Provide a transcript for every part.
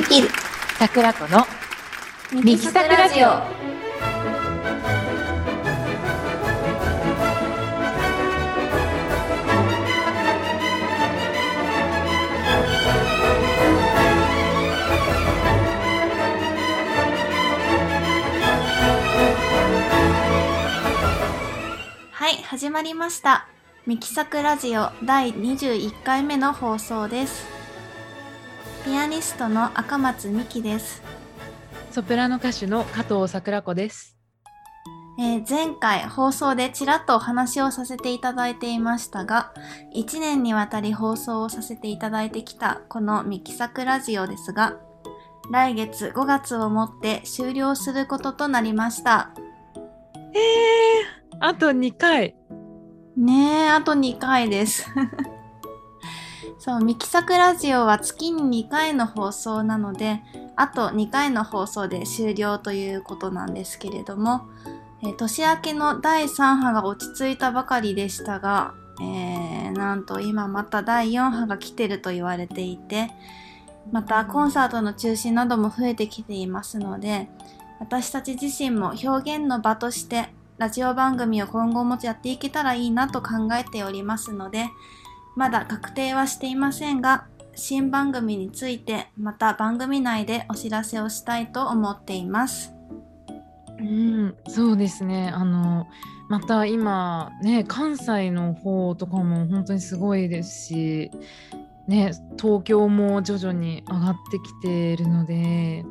できる。桜子のミキサクラジオ。はい始まりました。ミキサクラジオ第21回目の放送です。ピアニストの赤松美希ですソプラノ歌手の加藤桜子です。えー前回放送でちらっとお話をさせていただいていましたが、1年にわたり放送をさせていただいてきたこのミキサクラジオですが、来月5月をもって終了することとなりました。えー、あと2回。ねえ、あと2回です。そう、ミキサクラジオは月に2回の放送なので、あと2回の放送で終了ということなんですけれども、えー年明けの第3波が落ち着いたばかりでしたが、えーなんと今また第4波が来てると言われていて、またコンサートの中止なども増えてきていますので、私たち自身も表現の場としてラジオ番組を今後もやっていけたらいいなと考えておりますので、まだ確定はしていませんが、新番組についてまた番組内でお知らせをしたいと思っています。うん、そうですね。あの、また今、ね、関西の方とかも本当にすごいですし、ね、東京も徐々に上がってきているので、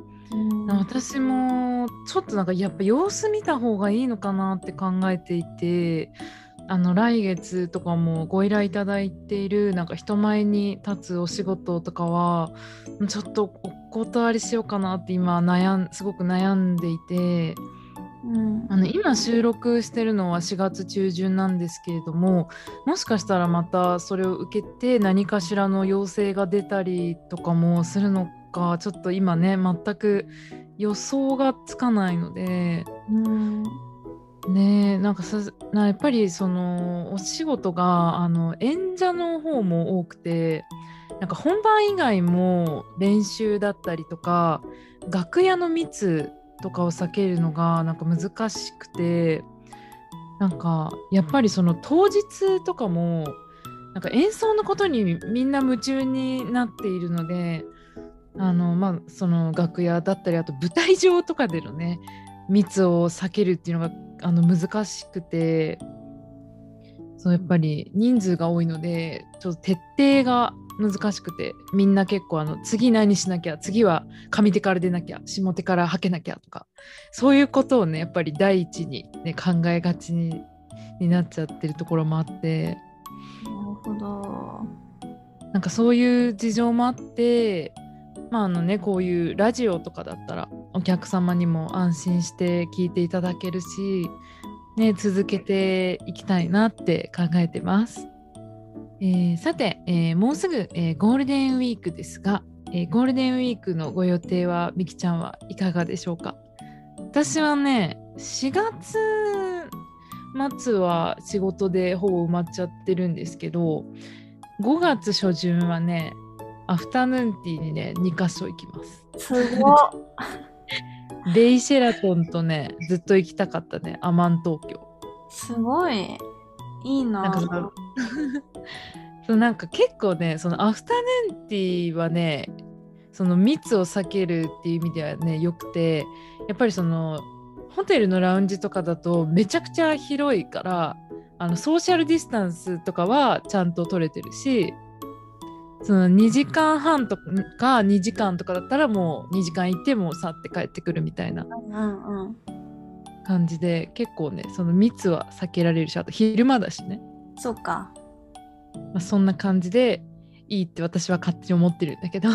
私もちょっとなんかやっぱ様子見た方がいいのかなって考えていてあの来月とかもご依頼いただいているなんか人前に立つお仕事とかはちょっとお断りしようかなって今悩んすごく悩んでいてうん。あの今収録してるのは4月中旬なんですけれどももしかしたらまたそれを受けて何かしらの要請が出たりとかもするのかちょっと今ね全く予想がつかないのでうんねなんかさなやっぱりそのお仕事があの演者の方も多くてなんか本番以外も練習だったりとか楽屋の密とかを避けるのがなんか難しくてなんかやっぱりその当日とかもなんか演奏のことにみんな夢中になっているのであのまあその楽屋だったりあと舞台上とかでのね密を避けるっていうのがあの難しくてそうやっぱり人数が多いのでちょっと徹底が難しくてみんな結構あの次何しなきゃ次は上手から出なきゃ下手からはけなきゃとかそういうことをねやっぱり第一に、ね、考えがちにになっちゃってるところもあってなるほど。なんかそういう事情もあってまああのねこういうラジオとかだったらお客様にも安心して聞いていただけるし、ね、続けていきたいなって考えてます。えーさて、えーもうすぐ、えーゴールデンウィークですが、えゴールデンウィークのご予定はみきちゃんはいかがでしょうか？私はね4月末は仕事でほぼ埋まっちゃってるんですけど5月初旬はねアフタヌーンティーにね2カ所行きますすごっ。レイ・シェラトンとねずっと行きたかったねアマン東京すごい。いいななんかそ なんか結構ねそのアフタヌーンティーはねその密を避けるっていう意味ではねよくてやっぱりそのホテルのラウンジとかだとめちゃくちゃ広いからあのソーシャルディスタンスとかはちゃんと取れてるしその2時間半とか2時間とかだったらもう2時間行ってもう去って帰ってくるみたいな。感じで結構ねその密は避けられるしあと昼間だしねそっか。まあ、そんな感じでいいって私は勝手に思ってるんだけど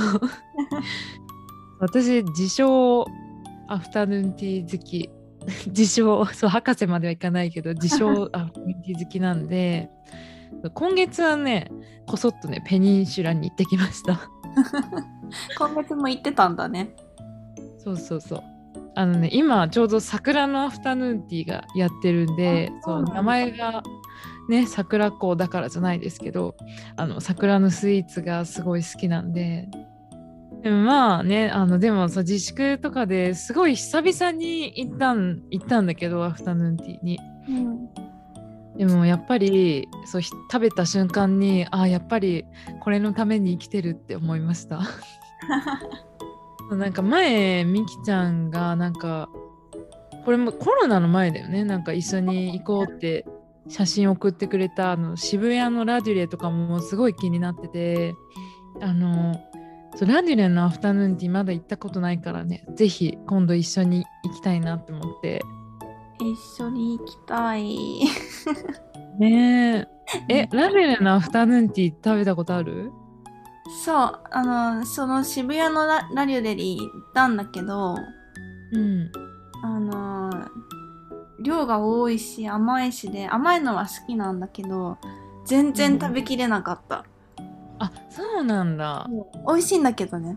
私自称アフタヌーンティー好き自称そう博士まではいかないけど自称アフタヌーンティー好きなんで今月はねこそっとねペニンシュラに行ってきました。今月も行ってたんだね。そうそうそう。あのね今ちょうど桜のアフタヌーンティーがやってるんでそう名前がね桜子だからじゃないですけどあの桜のスイーツがすごい好きなんで。でもまあね、あのでもさ自粛とかですごい久々に行ったん行ったんだけどアフタヌーンティーに。うんでもやっぱりそう食べた瞬間にあやっぱりこれのために生きてるって思いました。なんか前みきちゃんがなんかこれもコロナの前だよね。なんか一緒に行こうって写真送ってくれたあの渋谷のラデュレとかもすごい気になっててあのそうラデュレのアフタヌーンティーまだ行ったことないからね。ぜひ今度一緒に行きたいなって思って。一緒に行きたい。ねえ えラデュレのアフタヌーンティー食べたことある？そう、あの、その渋谷のララリュレに行ったんだけど、うんあの、量が多いし甘いしで、甘いのは好きなんだけど、全然食べきれなかった。あそうなんだ美味しいんだけどね。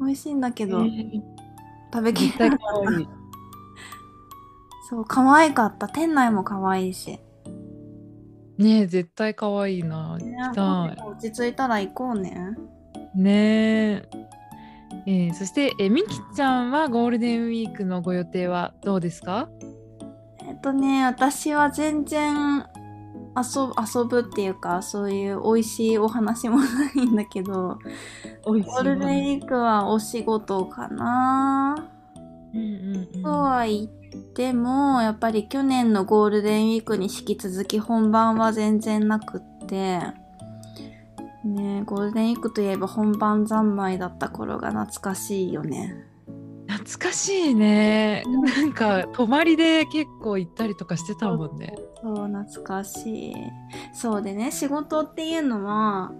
美味しいんだけど、えー食べき絶れなかった。そう、可愛かった。店内も可愛いし。ねえ絶対可愛いな行ねきたい落ち着いたら行こうね。ねええーそして、えーみきちゃんはゴールデンウィークのご予定はどうですか？えっとね、私は全然遊ぶ遊ぶっていうか、そういう美味しいお話もないんだけど、ゴールデンウィークはお仕事かな。うんうんうんとは言っても、やっぱり去年のゴールデンウィークに引き続き本番は全然なくって、ねゴールデンウィークといえば本番三昧だった頃が懐かしいよね。懐かしいねなんか泊まりで結構行ったりとかしてたもんねそう、懐かしい。そうでね、仕事っていうのは、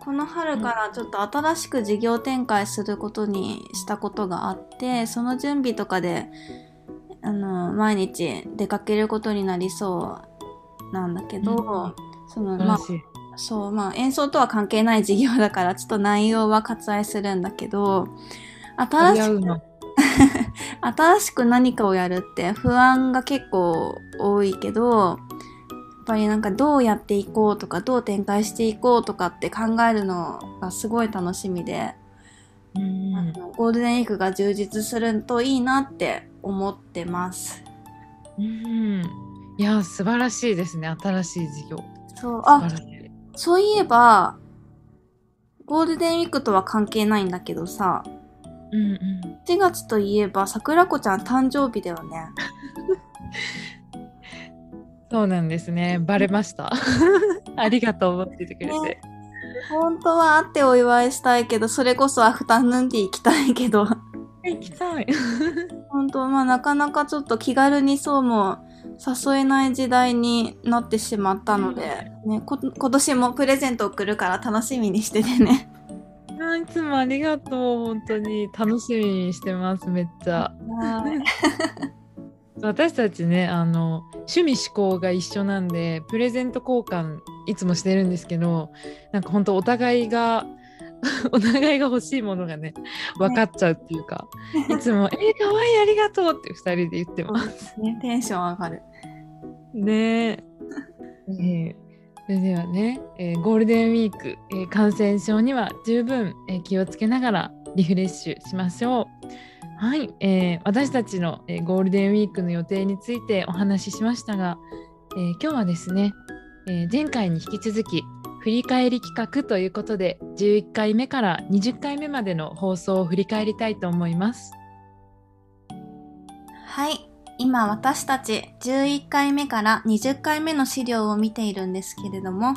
この春からちょっと新しく事業展開することにしたことがあって、その準備とかで、あの、毎日出かけることになりそうなんだけど、その、まあそう、まあ演奏とは関係ない事業だから、ちょっと内容は割愛するんだけど、新しく 新しく何かをやるって不安が結構多いけど、やっぱりなんかどうやっていこうとかどう展開していこうとかって考えるのがすごい楽しみで、うん。あのゴールデンウィークが充実するといいなって思ってます。うん。いや素晴らしいですね。新しい事業。そう、あ、そういえば、ゴールデンウィークとは関係ないんだけどさ、うんうん。4月といえば桜子ちゃん誕生日だよね。そうなんですね。バレました？ありがとう思っててくれて、ね。本当は会ってお祝いしたいけど、それこそアフタヌーンティー行きたいけど、行きたい。本当まあなかなかちょっと気軽にそうも誘えない時代になってしまったので、ね、こ今年もプレゼント送るから楽しみにしててね。あいつもありがとう本当に楽しみにしてますめっちゃ。私たちねあの趣味思考が一緒なんでプレゼント交換いつもしてるんですけどなんか本当お互いが お互いが欲しいものがね分かっちゃうっていうか、いつも「えー、かわいいありがとう」って2人で言ってます。ね、テンション上がる。ねええーそれではね、えーゴールデンウィーク、えー感染症には十分、えー気をつけながらリフレッシュしましょう。はい、えー私たちの、えーゴールデンウィークの予定についてお話ししましたが、えー今日はですね、えー前回に引き続き振り返り企画ということで11回目から20回目までの放送を振り返りたいと思います。はい。今私たち11回目から20回目の資料を見ているんですけれども、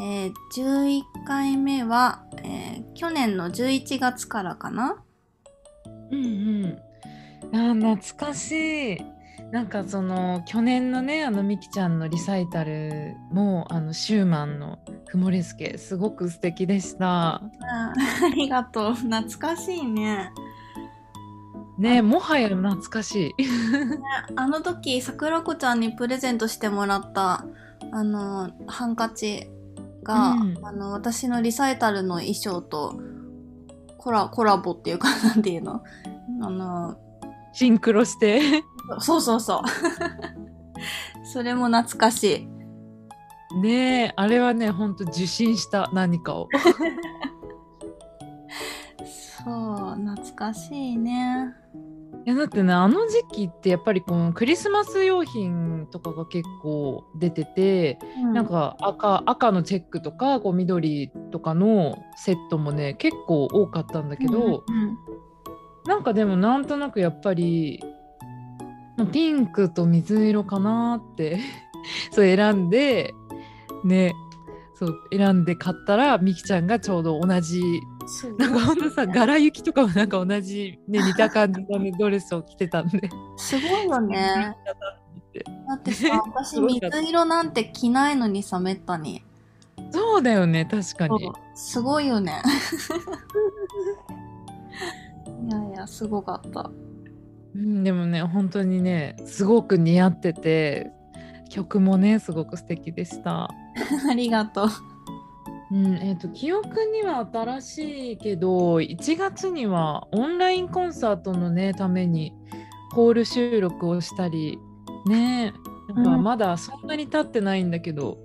えー11回目は、えー去年の11月からかな？うんうん。あー懐かしい。なんかその去年のねあのみきちゃんのリサイタルもあのシューマンの「フモレスケ」すごく素敵でした。あありがとう。懐かしいね。ねもはや懐かしい。あの時、桜子ちゃんにプレゼントしてもらった、あの、ハンカチが、うんあの、私のリサイタルの衣装とコラ、コラボっていうか、なんていうの？あの、シンクロして。そうそうそう。それも懐かしい。ねえあれはねほんと受信した何かを。そう懐かしいねいやだってねあの時期ってやっぱりこのクリスマス用品とかが結構出てて、うなんか赤赤のチェックとかこう緑とかのセットもね結構多かったんだけど、うんなんかでもなんとなくやっぱりまあピンクと水色かなって そう選んでねそう選んで買ったらみきちゃんがちょうど同じなんかほんとさ柄行きとかもなんか同じ、ね、似た感じの、ね、ドレスを着てたんで。すごいよね。だってさ 私水色なんて着ないのにさめったに。そうだよね確かに。すごいよね。いやいやすごかったうん、でもね本当にねすごく似合ってて曲もねすごく素敵でした。ありがとううんえー、と記憶には新しいけど1月にはオンラインコンサートのねためにホール収録をしたりねなんかうんまだそんなに経ってないんだけど、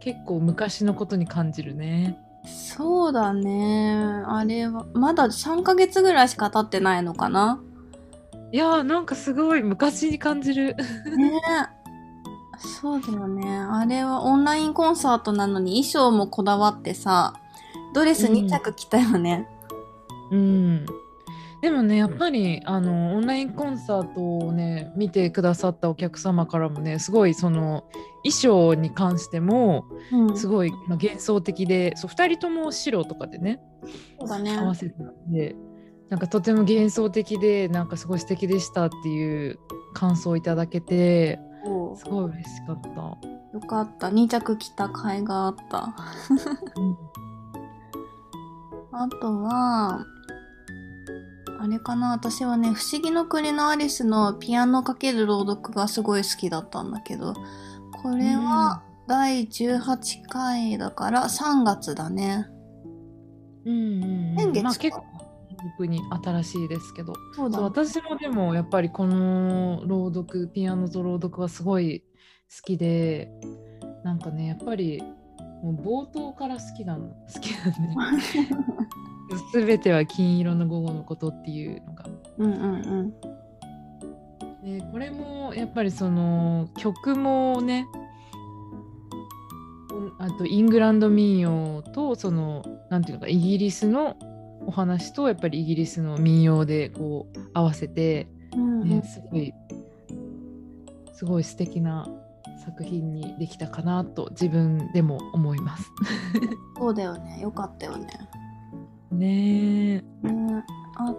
結構昔のことに感じるね。そうだねあれはまだ3ヶ月ぐらいしか経ってないのかないやーなんかすごい昔に感じる。ね。そうだよね。あれはオンラインコンサートなのに衣装もこだわってさドレス2着着たよね、うん、でもねやっぱりあのオンラインコンサートをね見てくださったお客様からもねすごいその衣装に関してもうん。すごい、まあ、幻想的でそう2人とも白とかでねそうだね。合わせてたんでなんかとても幻想的でなんかすごい素敵でしたっていう感想をいただけてそすごい嬉しかった。うよかった。2着着た甲斐があった。あとはあれかな私はね「不思議の国のアリス」のピアノかける朗読がすごい好きだったんだけどこれは第18回だから3月だね。うんうんうん。先月か。まあ、結構僕に新しいですけど。そう私もでもやっぱりこの朗読ピアノと朗読はすごい好きでなんかねやっぱりもう冒頭から好きなの。好きなんで。全ては金色の午後のことっていうのが。うんうんうん。でこれもやっぱりその曲もねおあとイングランド民謡とそのなんていうのかイギリスのお話とやっぱりイギリスの民謡でこう合わせてうんうん。ね、すごいすごい素敵な作品にできたかなと自分でも思います。そうだよね。よかったよね。ねえ。ねあ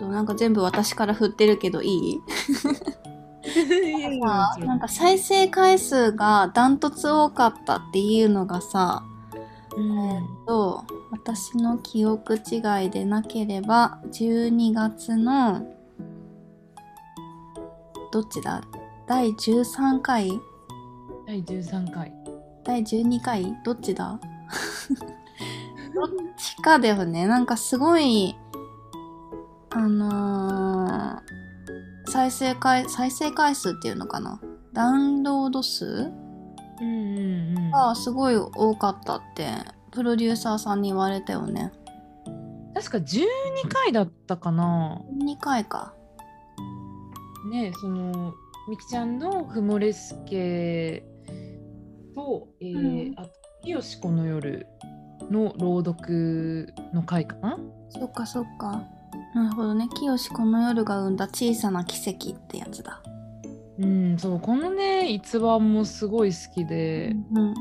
となんか全部私から振ってるけどいい？さなんか再生回数がダントツ多かったっていうのがさうん。と私の記憶違いでなければ12月のどっちだ？第13回？第13回。第12回？どっちだ？どっちかだよね。なんかすごいあのー再生回再生回数っていうのかな？ダウンロード数？うんうんうん。がすごい多かったってプロデューサーさんに言われたよね確か12回だったかな。2回かねそのみきちゃんの「ふもれすけ」と、えーうんあと「きよしこの夜」の朗読の回かな。そっかそっかなるほどね清この夜が生んだ小さな奇跡ってやつだうん、そうこのね逸話もすごい好きで、うん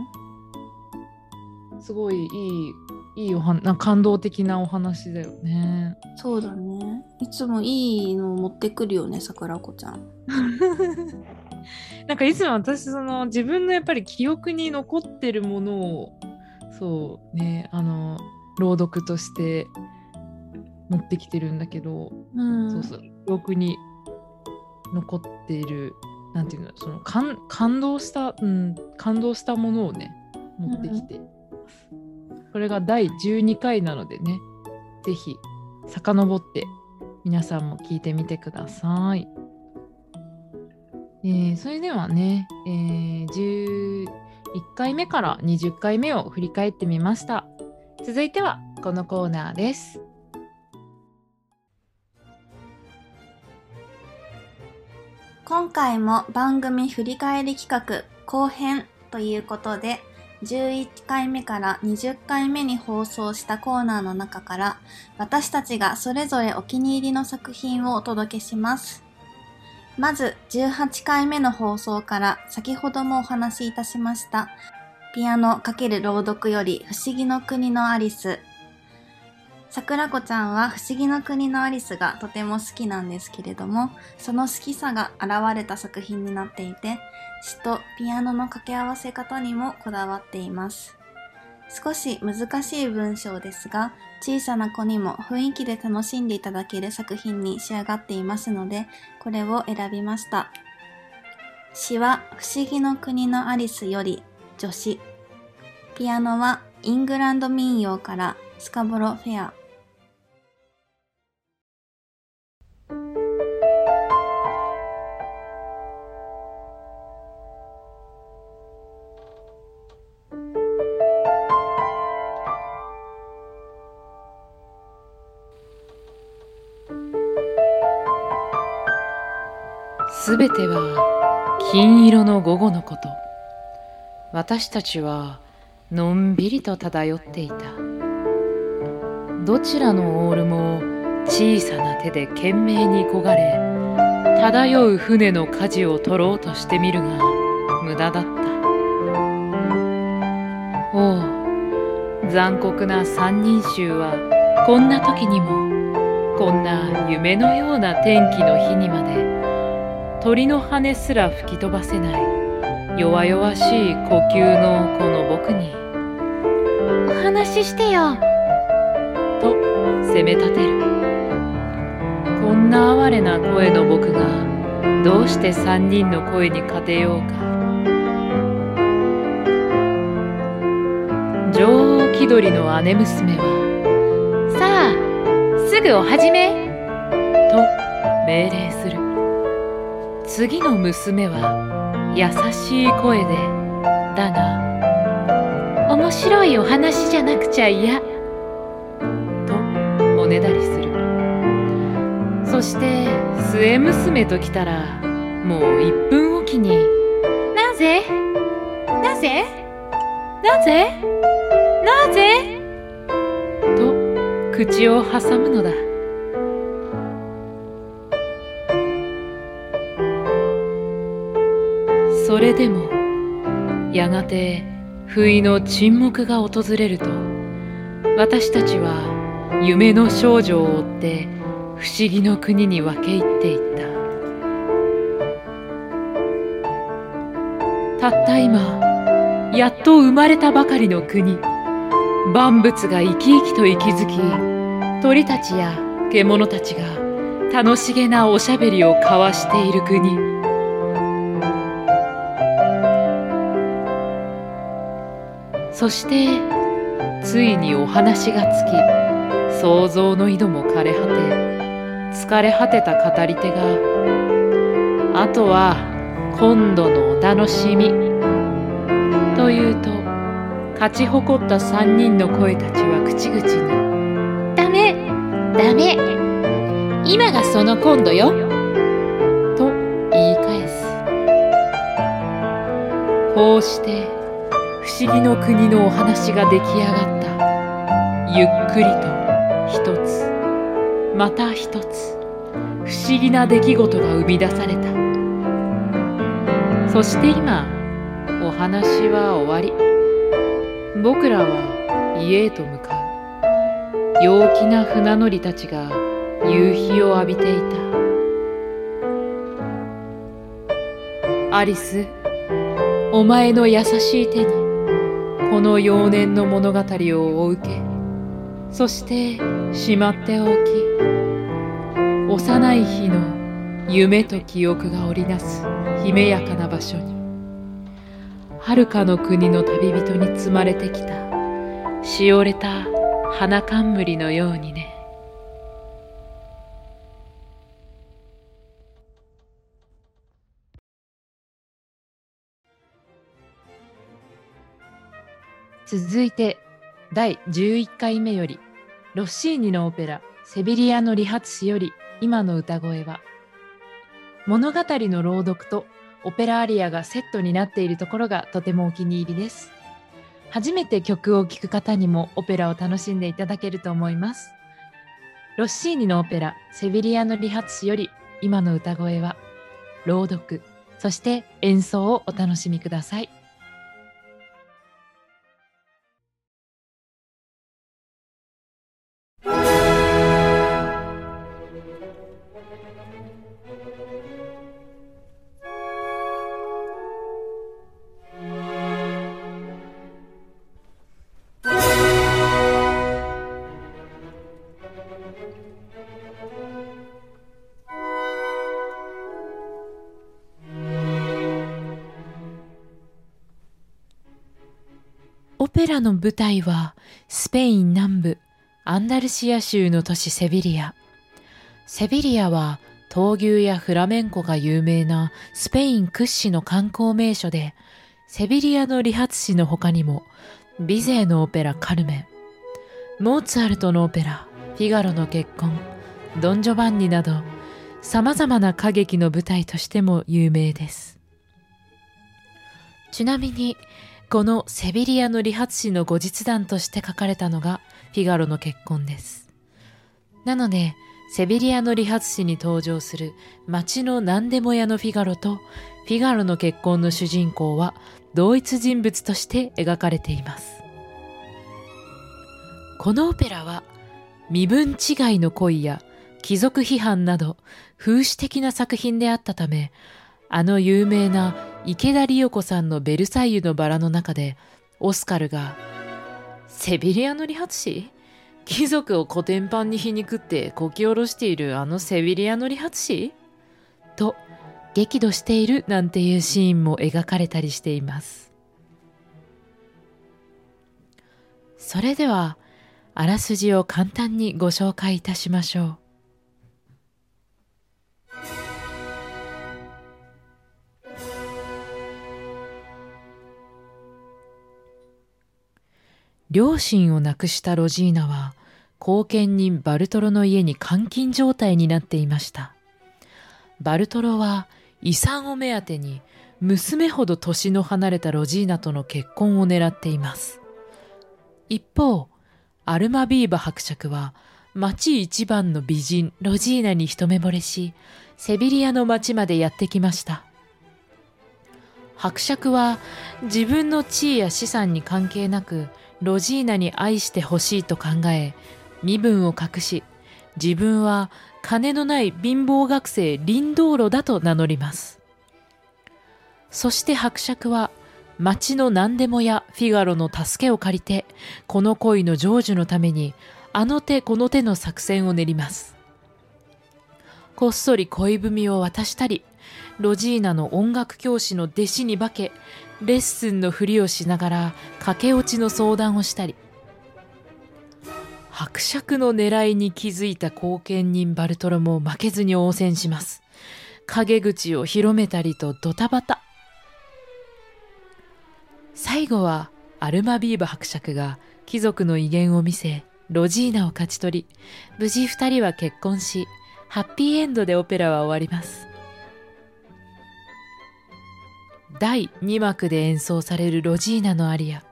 すごいいいいいおはな感動的なお話だよね。そうだね。いつもいいのを持ってくるよね桜子ちゃん。なんかいつも私その自分のやっぱり記憶に残ってるものをそうねあの朗読として持ってきてるんだけど、うん。そうそう記憶に残っているなんていうのその感感動した、うん、感動したものをね持ってきています。これが第12回なのでねぜひ遡って皆さんも聞いてみてください。えーそれではね、えー11回目から20回目を振り返ってみました。続いてはこのコーナーです。今回も番組振り返り企画後編ということで、11回目から20回目に放送したコーナーの中から、私たちがそれぞれお気に入りの作品をお届けします。まず、18回目の放送から先ほどもお話しいたしました、ピアノ×朗読より不思議の国のアリス。桜子ちゃんは不思議の国のアリスがとても好きなんですけれども、その好きさが現れた作品になっていて、詩とピアノの掛け合わせ方にもこだわっています。少し難しい文章ですが、小さな子にも雰囲気で楽しんでいただける作品に仕上がっていますので、これを選びました。詩は不思議の国のアリスより女子。ピアノはイングランド民謡からスカボロフェア。すべては金色の午後のこと。私たちはのんびりと漂っていた。どちらのオールも小さな手で懸命に焦がれ漂う船の舵を取ろうとしてみるが無駄だった。おお残酷な三人衆はこんな時にもこんな夢のような天気の日にまで鳥の羽すら吹き飛ばせない。弱々しい呼吸のこの僕に。お話ししてよ。と責め立てる。こんな哀れな声の僕がどうして三人の声に勝てようか。女王気取りの姉娘はさあすぐお始め。と命令する次の娘は優しい声でだが面白いお話じゃなくちゃ嫌とおねだりする。そして末娘ときたらもう1分おきになぜ？なぜ？なぜ？なぜ？と口を挟むのだやがて不意の沈黙が訪れると私たちは夢の少女を追って不思議の国に分け入っていった。たった今やっと生まれたばかりの国万物が生き生きと息づき鳥たちや獣たちが楽しげなおしゃべりを交わしている国。そしてついにお話がつき想像の井戸も枯れ果て疲れ果てた語り手があとは今度のお楽しみというと勝ち誇った三人の声たちは口々にダメダメ今がその今度よと言い返す。こうして不思議の国のお話が出来上がった。ゆっくりと一つ。また一つ。不思議な出来事が生み出された。そして今お話は終わり。僕らは家へと向かう。陽気な船乗りたちが夕日を浴びていた。アリスお前の優しい手に。の幼年の物語をお受け。そしてしまっておき。幼い日の夢と記憶が織りなすひめやかな場所に。遥かの国の旅人に積まれてきた。しおれた花冠のようにね。続いて第11回目よりロッシーニのオペラ「セビリアの理髪師」より今の歌声は物語の朗読とオペラアリアがセットになっているところがとてもお気に入りです。初めて曲を聴く方にもオペラを楽しんでいただけると思います。ロッシーニのオペラ「セビリアの理髪師」より今の歌声は朗読そして演奏をお楽しみください。オペラの舞台はスペイン南部アンダルシア州の都市セビリア。セビリアは闘牛やフラメンコが有名なスペイン屈指の観光名所で、セビリアの理髪師の他にもビゼーのオペラカルメン、モーツァルトのオペラフィガロの結婚、ドン・ジョバンニなど様々な歌劇の舞台としても有名です。ちなみにこのセビリアの理髪師の後日談として書かれたのがフィガロの結婚です。なので、セビリアの理髪師に登場する町の何でも屋のフィガロとフィガロの結婚の主人公は同一人物として描かれています。このオペラは身分違いの恋や貴族批判など風刺的な作品であったため、あの有名な池田理代子さんのベルサイユのバラの中で、オスカルが、セビリアの理髪師貴族をコテンパンに皮肉ってこき下ろしているあのセビリアの理髪師と激怒しているなんていうシーンも描かれたりしています。それでは、あらすじを簡単にご紹介いたしましょう。両親を亡くしたロジーナは後見人バルトロの家に監禁状態になっていました。バルトロは遺産を目当てに娘ほど年の離れたロジーナとの結婚を狙っています。一方アルマビーバ伯爵は町一番の美人ロジーナに一目惚れしセビリアの町までやってきました。伯爵は自分の地位や資産に関係なくロジーナに愛してほしいと考え身分を隠し自分は金のない貧乏学生リンドーロだと名乗ります。そして伯爵は町の何でも屋フィガロの助けを借りてこの恋の成就のためにあの手この手の作戦を練ります。こっそり恋文を渡したりロジーナの音楽教師の弟子に化けレッスンのふりをしながら駆け落ちの相談をしたり伯爵の狙いに気づいた後見人バルトロも負けずに応戦します。陰口を広めたりとドタバタ。最後はアルマビーバ伯爵が貴族の威厳を見せロジーナを勝ち取り無事二人は結婚しハッピーエンドでオペラは終わります。第2幕で演奏されるロジーナのアリア。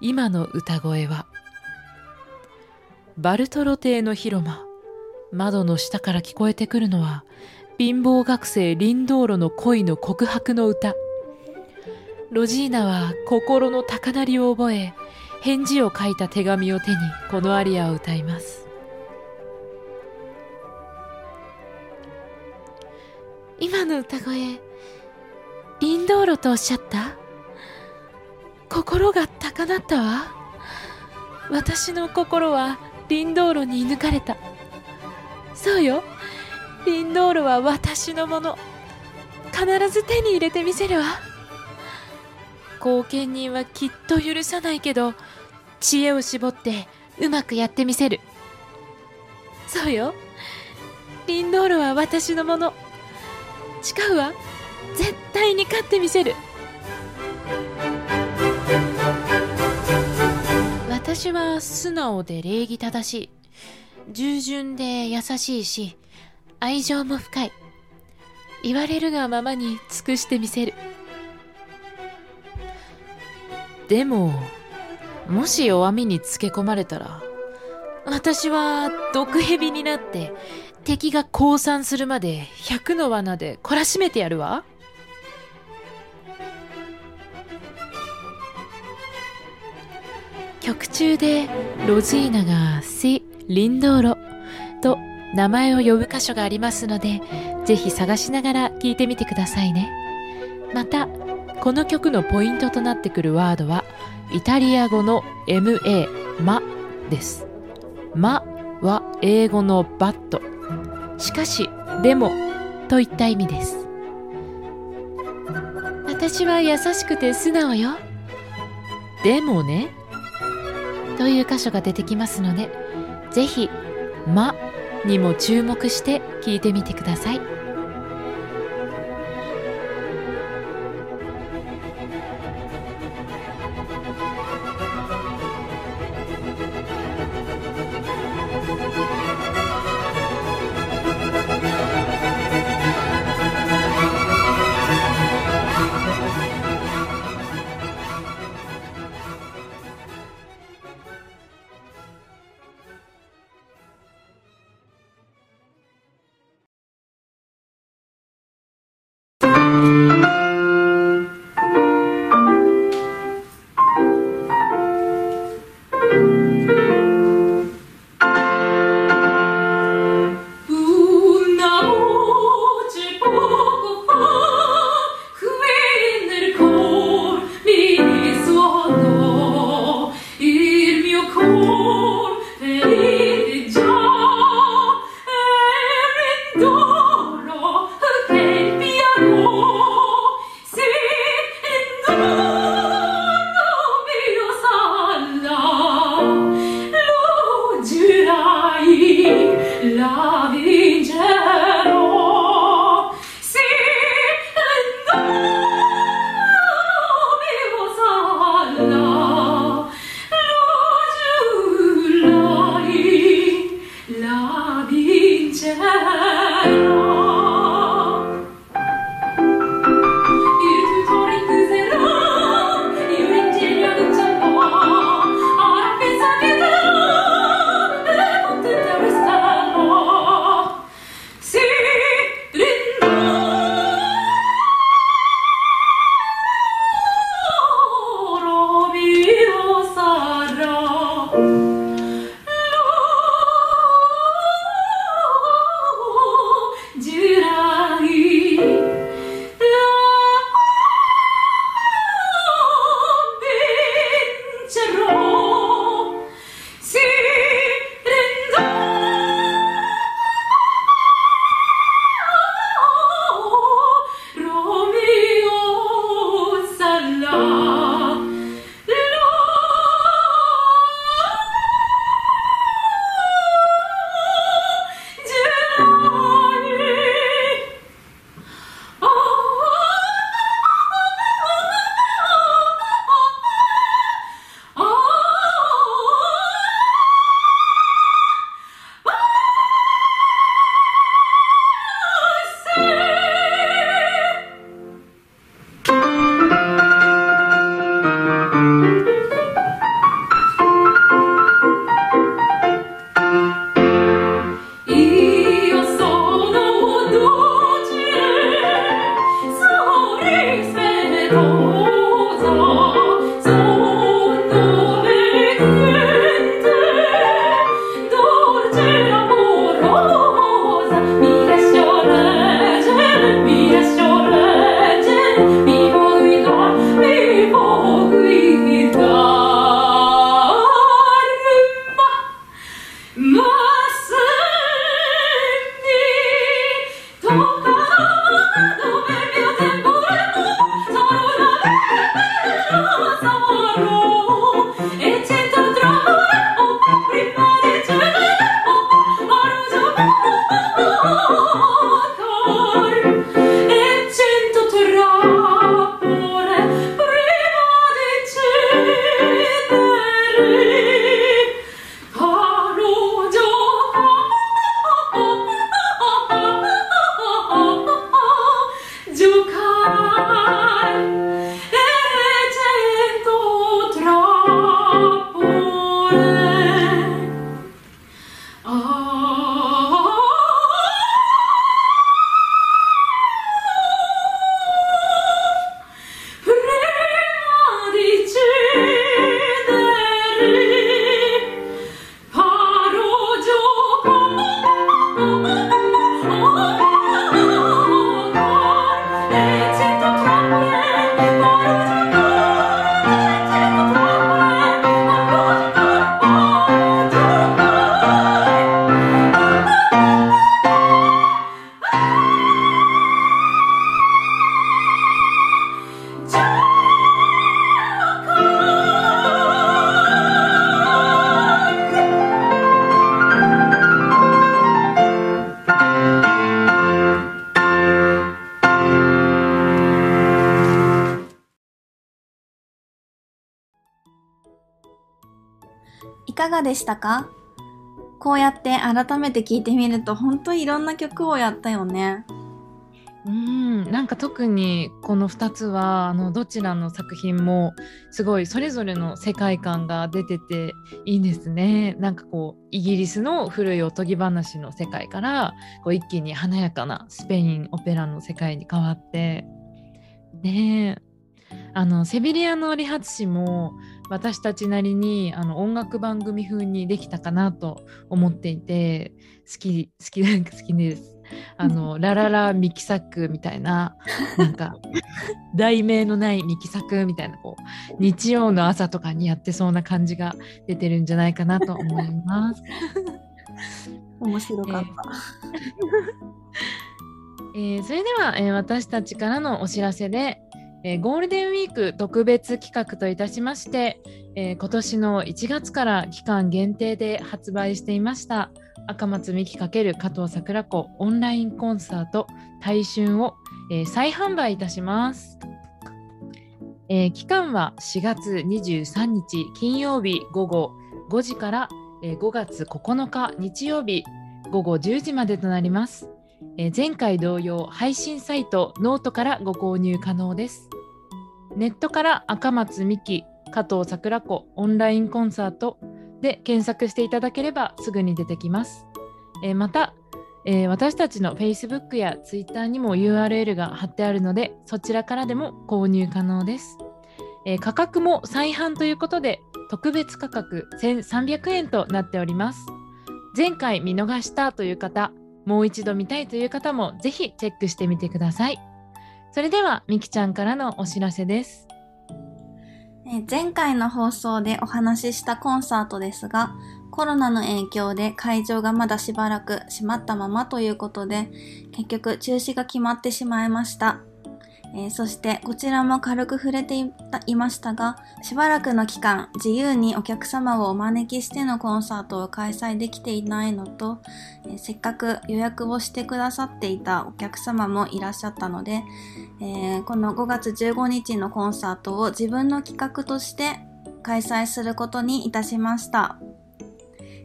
今の歌声は。バルトロ邸の広間。窓の下から聞こえてくるのは貧乏学生リンドーロの恋の告白の歌。ロジーナは心の高鳴りを覚え返事を書いた手紙を手にこのアリアを歌います。今の歌声リンドーロとおっしゃった？心が高鳴ったわ。私の心はリンドーロに射抜かれた。そうよ。リンドーロは私のもの。必ず手に入れてみせるわ。後見人はきっと許さないけど知恵を絞ってうまくやってみせる。そうよ。リンドーロは私のもの。誓うわ。絶対に勝ってみせる。私は素直で礼儀正しい。従順で優しいし愛情も深い。言われるがままに尽くしてみせる。でももし弱みにつけ込まれたら私は毒蛇になって敵が降参するまで100の罠で懲らしめてやるわ。曲中でロジーナが「シ・リンドーロ」と名前を呼ぶ箇所がありますのでぜひ探しながら聞いてみてくださいね。またこの曲のポイントとなってくるワードはイタリア語の MA「マ」です「マ」は英語のバット。しかしでもといった意味です。私は優しくて素直よ。でもねという箇所が出てきますのでぜひ「ま」にも注目して聞いてみてください。でしたか？こうやって改めて聞いてみると本当にいろんな曲をやったよね。うんなんか特にこの2つはあのどちらの作品もすごいそれぞれの世界観が出てていいですね。なんかこうイギリスの古いおとぎ話の世界からこう一気に華やかなスペインオペラの世界に変わってねあのセビリアの理髪師も私たちなりにあの音楽番組風にできたかなと思っていて好き好き好きです。あの ラララミキサクみたいななんか題名のないミキサクみたいなこう日曜の朝とかにやってそうな感じが出てるんじゃないかなと思います。面白かった。えーそれでは、えー私たちからのお知らせで、えーゴールデンウィーク特別企画といたしまして、えー今年の1月から期間限定で発売していました赤松美希×加藤桜子オンラインコンサート「大春」を、えー再販売いたします。えー期間は4月23日金曜日午後5時から、5月9日日曜日午後10時までとなります。前回同様配信サイトノートからご購入可能です。ネットから赤松美希加藤桜子オンラインコンサートで検索していただければすぐに出てきます。また、私たちの Facebook や Twitter にも URL が貼ってあるのでそちらからでも購入可能です。価格も再販ということで特別価格1300円となっております。前回見逃したという方もう一度見たいという方もぜひチェックしてみてください。それではみきちゃんからのお知らせです。前回の放送でお話ししたコンサートですが、コロナの影響で会場がまだしばらく閉まったままということで、結局中止が決まってしまいました。えーそしてこちらも軽く触れていましたが、しばらくの期間自由にお客様をお招きしてのコンサートを開催できていないのと、えーせっかく予約をしてくださっていたお客様もいらっしゃったので、えーこの5月15日のコンサートを自分の企画として開催することにいたしました。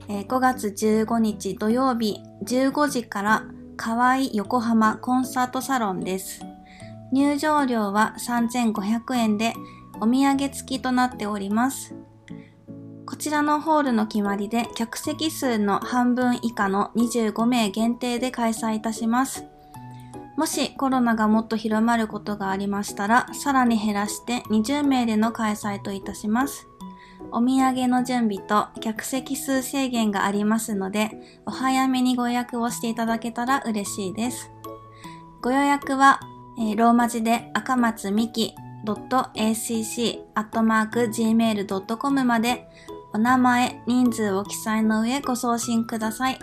え5月15日土曜日15時から河合横浜コンサートサロンです。入場料は3500円でお土産付きとなっております。こちらのホールの決まりで客席数の半分以下の25名限定で開催いたします。もしコロナがもっと広まることがありましたら、さらに減らして20名での開催といたします。お土産の準備と客席数制限がありますので、お早めにご予約をしていただけたら嬉しいです。ご予約は、えーローマ字で赤松美希 .acc.gmail.com までお名前、人数を記載の上ご送信ください。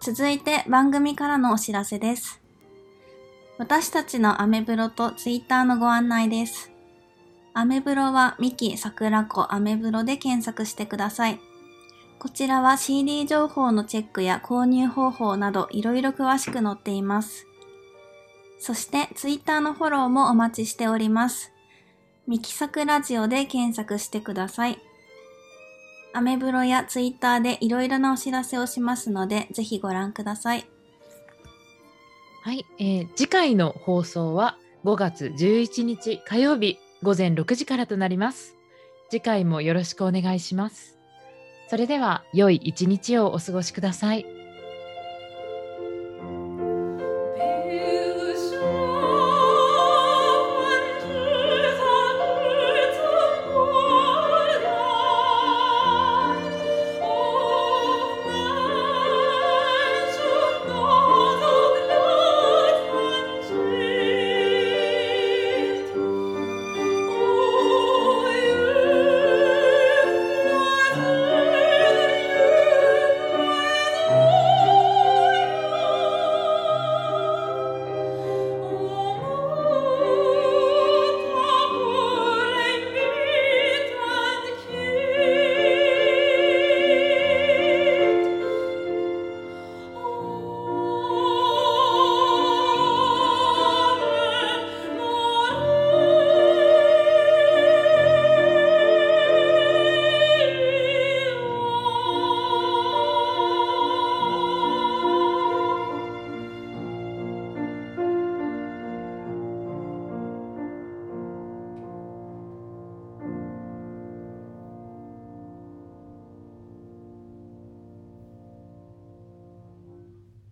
続いて番組からのお知らせです。私たちのアメブロとツイッターのご案内です。アメブロはミキ桜子アメブロで検索してください。こちらは CD 情報のチェックや購入方法などいろいろ詳しく載っています。そしてツイッターのフォローもお待ちしております。ミキサクラジオで検索してください。アメブロやツイッターでいろいろなお知らせをしますので、ぜひご覧ください。はい、えー次回の放送は5月11日火曜日午前6時からとなります。次回もよろしくお願いします。それでは良い一日をお過ごしください。